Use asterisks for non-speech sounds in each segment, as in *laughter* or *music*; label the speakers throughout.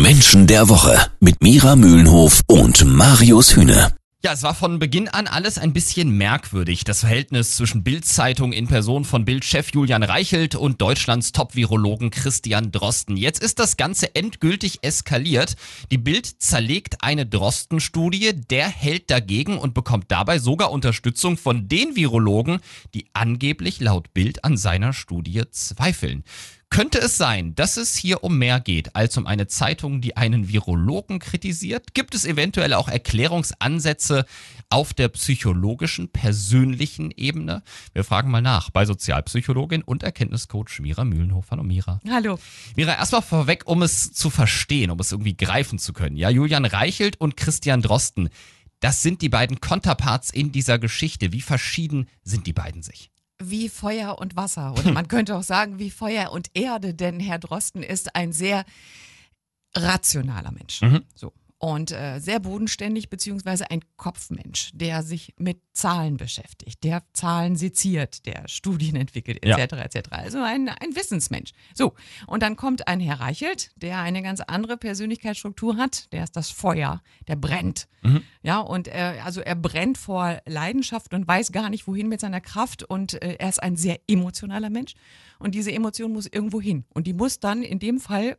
Speaker 1: Menschen der Woche mit Mira Mühlenhof und Marius Hühne.
Speaker 2: Ja, es war von Beginn an alles ein bisschen merkwürdig. Das Verhältnis zwischen Bild-Zeitung in Person von Bild-Chef Julian Reichelt und Deutschlands Top-Virologen Christian Drosten. Jetzt ist das Ganze endgültig eskaliert. Die Bild zerlegt eine Drosten-Studie, der hält dagegen und bekommt dabei sogar Unterstützung von den Virologen, die angeblich laut Bild an seiner Studie zweifeln. Könnte es sein, dass es hier um mehr geht als um eine Zeitung, die einen Virologen kritisiert? Gibt es eventuell auch Erklärungsansätze auf der psychologischen, persönlichen Ebene? Wir fragen mal nach bei Sozialpsychologin und Erkenntniscoach Mira Mühlenhof. Hallo Mira.
Speaker 3: Hallo.
Speaker 2: Mira, erstmal vorweg, um es zu verstehen, um es irgendwie greifen zu können. Ja, Julian Reichelt und Christian Drosten, das sind die beiden Konterparts in dieser Geschichte. Wie verschieden sind die beiden sich?
Speaker 3: Wie Feuer und Wasser. Oder man könnte auch sagen, wie Feuer und Erde, denn Herr Drosten ist ein sehr rationaler Mensch. Mhm. So und äh, sehr bodenständig, beziehungsweise ein Kopfmensch, der sich mit Zahlen beschäftigt, der Zahlen seziert, der Studien entwickelt, etc. Ja. etc. Also ein, ein Wissensmensch. So, und dann kommt ein Herr Reichelt, der eine ganz andere Persönlichkeitsstruktur hat, der ist das Feuer, der brennt. Mhm. Ja, und er, also er brennt vor Leidenschaft und weiß gar nicht, wohin mit seiner Kraft und äh, er ist ein sehr emotionaler Mensch und diese Emotion muss irgendwo hin und die muss dann in dem Fall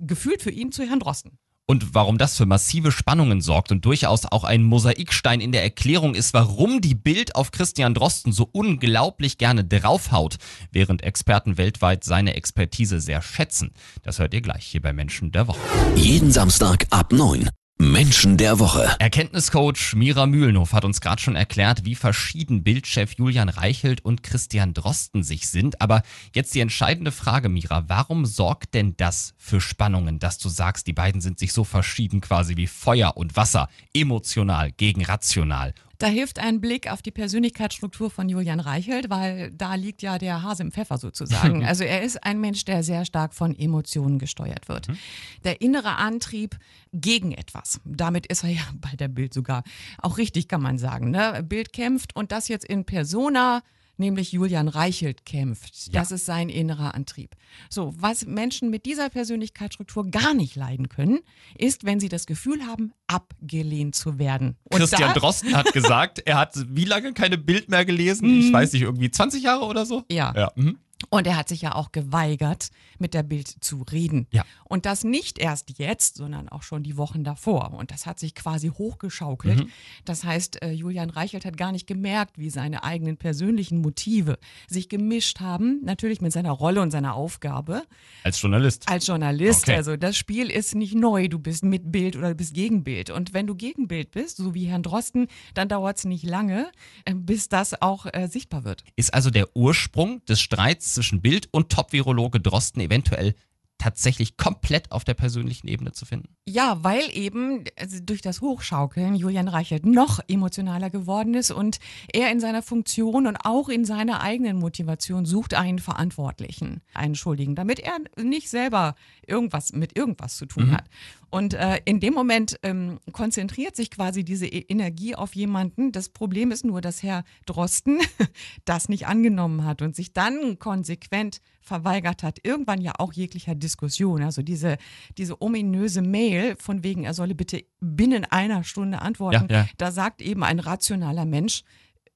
Speaker 3: gefühlt für ihn zu Herrn Drosten.
Speaker 2: Und warum das für massive Spannungen sorgt und durchaus auch ein Mosaikstein in der Erklärung ist, warum die Bild auf Christian Drosten so unglaublich gerne draufhaut, während Experten weltweit seine Expertise sehr schätzen. Das hört ihr gleich hier bei Menschen der Woche.
Speaker 1: Jeden Samstag ab 9. Menschen der Woche.
Speaker 2: Erkenntniscoach Mira Mühlenhof hat uns gerade schon erklärt, wie verschieden Bildchef Julian Reichelt und Christian Drosten sich sind. Aber jetzt die entscheidende Frage, Mira. Warum sorgt denn das für Spannungen, dass du sagst, die beiden sind sich so verschieden quasi wie Feuer und Wasser, emotional gegen rational?
Speaker 3: Da hilft ein Blick auf die Persönlichkeitsstruktur von Julian Reichelt, weil da liegt ja der Hase im Pfeffer sozusagen. *laughs* Also er ist ein Mensch, der sehr stark von Emotionen gesteuert wird. Mhm. Der innere Antrieb gegen etwas. Damit ist er ja bei der Bild sogar auch richtig, kann man sagen. Ne? Bild kämpft und das jetzt in Persona nämlich Julian Reichelt kämpft. Ja. Das ist sein innerer Antrieb. So, was Menschen mit dieser Persönlichkeitsstruktur gar nicht leiden können, ist, wenn sie das Gefühl haben, abgelehnt zu werden.
Speaker 2: Und Christian Drosten hat gesagt, er hat wie lange keine Bild mehr gelesen? Ich mhm. weiß nicht, irgendwie 20 Jahre oder so?
Speaker 3: Ja. ja. Mhm. Und er hat sich ja auch geweigert, mit der Bild zu reden. Ja. Und das nicht erst jetzt, sondern auch schon die Wochen davor. Und das hat sich quasi hochgeschaukelt. Mhm. Das heißt, äh, Julian Reichelt hat gar nicht gemerkt, wie seine eigenen persönlichen Motive sich gemischt haben. Natürlich mit seiner Rolle und seiner Aufgabe.
Speaker 2: Als Journalist.
Speaker 3: Als Journalist. Okay. Also das Spiel ist nicht neu. Du bist mit Bild oder du bist gegen Bild. Und wenn du gegen Bild bist, so wie Herrn Drosten, dann dauert es nicht lange, äh, bis das auch äh, sichtbar wird.
Speaker 2: Ist also der Ursprung des Streits zwischen Bild und Top-Virologe Drosten eventuell tatsächlich komplett auf der persönlichen Ebene zu finden?
Speaker 3: Ja, weil eben also durch das Hochschaukeln Julian Reichelt noch emotionaler geworden ist und er in seiner Funktion und auch in seiner eigenen Motivation sucht einen Verantwortlichen, einen Schuldigen, damit er nicht selber irgendwas mit irgendwas zu tun mhm. hat. Und äh, in dem Moment ähm, konzentriert sich quasi diese e Energie auf jemanden. Das Problem ist nur, dass Herr Drosten *laughs* das nicht angenommen hat und sich dann konsequent verweigert hat. Irgendwann ja auch jeglicher Diskussion. Also diese, diese ominöse Mail von wegen, er solle bitte binnen einer Stunde antworten. Ja, ja. Da sagt eben ein rationaler Mensch,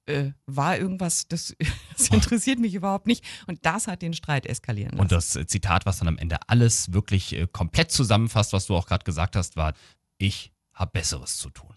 Speaker 3: äh, war irgendwas, das, *laughs* das interessiert mich überhaupt nicht. Und das hat den Streit eskalieren lassen.
Speaker 2: Und das Zitat, was dann am Ende alles wirklich äh, komplett zusammenfasst, was du auch gerade gesagt hast, war, ich habe Besseres zu tun.